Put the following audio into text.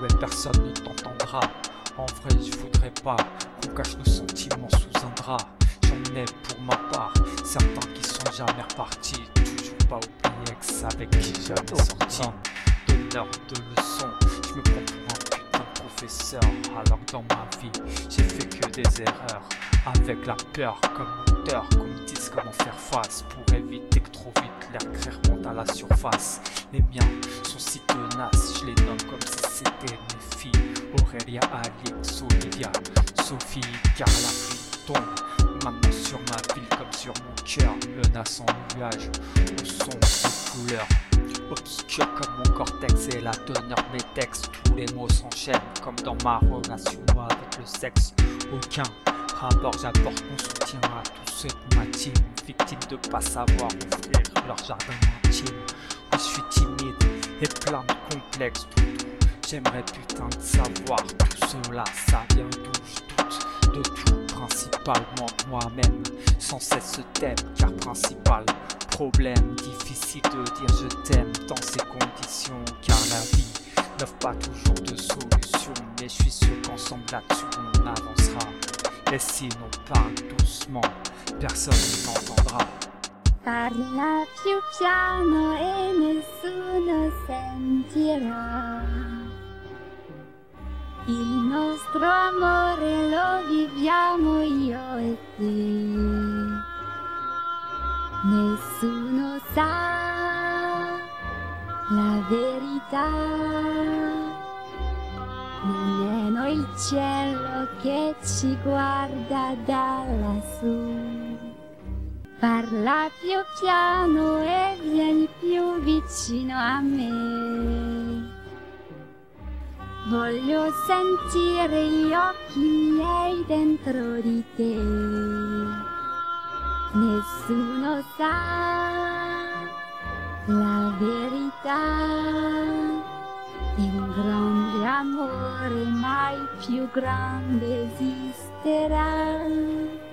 ouais personne ne t'entendra. En vrai, je voudrais pas qu'on cache nos sentiments sous un drap. J'en ai pour ma part, certains qui sont jamais repartis, toujours pas oublié ex avec qui jamais sorti. Donneur de leçons, je me prends pour un putain de professeur, alors que dans ma vie, j'ai fait que des erreurs. Avec la peur comme moteur, qu'on me dise comment faire face pour éviter que trop vite l'air crée à la surface. Les miens sont si tenaces, je les nomme comme si c'était mes filles. Aurélia, Alix, Olivia, Sophie, Carla, Friton. Maintenant sur ma ville comme sur mon cœur, menace en nuage, au son de couleurs. Obscur comme mon cortex et la teneur de mes textes, tous les mots s'enchaînent comme dans ma relation avec le sexe. Aucun rapport, j'apporte mon soutien à tous ceux de ma team, victimes de pas savoir offrir leur jardin intime. Je suis timide et plein de complexes. J'aimerais putain de savoir tout cela, ça vient d'où je doute? De tout, principalement moi-même. Sans cesse ce thème, car principal problème, difficile de dire je t'aime dans ces conditions, car la vie n'offre pas toujours de solution. Mais je suis sûr qu'ensemble là-dessus on avancera. Et si on parle doucement, personne ne m'entendra. Parla più piano e nessuno sentirà. Il nostro amore lo viviamo io e te. Nessuno sa la verità. Nemmeno il cielo che ci guarda da lassù. Parla più piano e vieni più vicino a me. Voglio sentire gli occhi miei dentro di te. Nessuno sa la verità un grande amore mai più grande esisterà.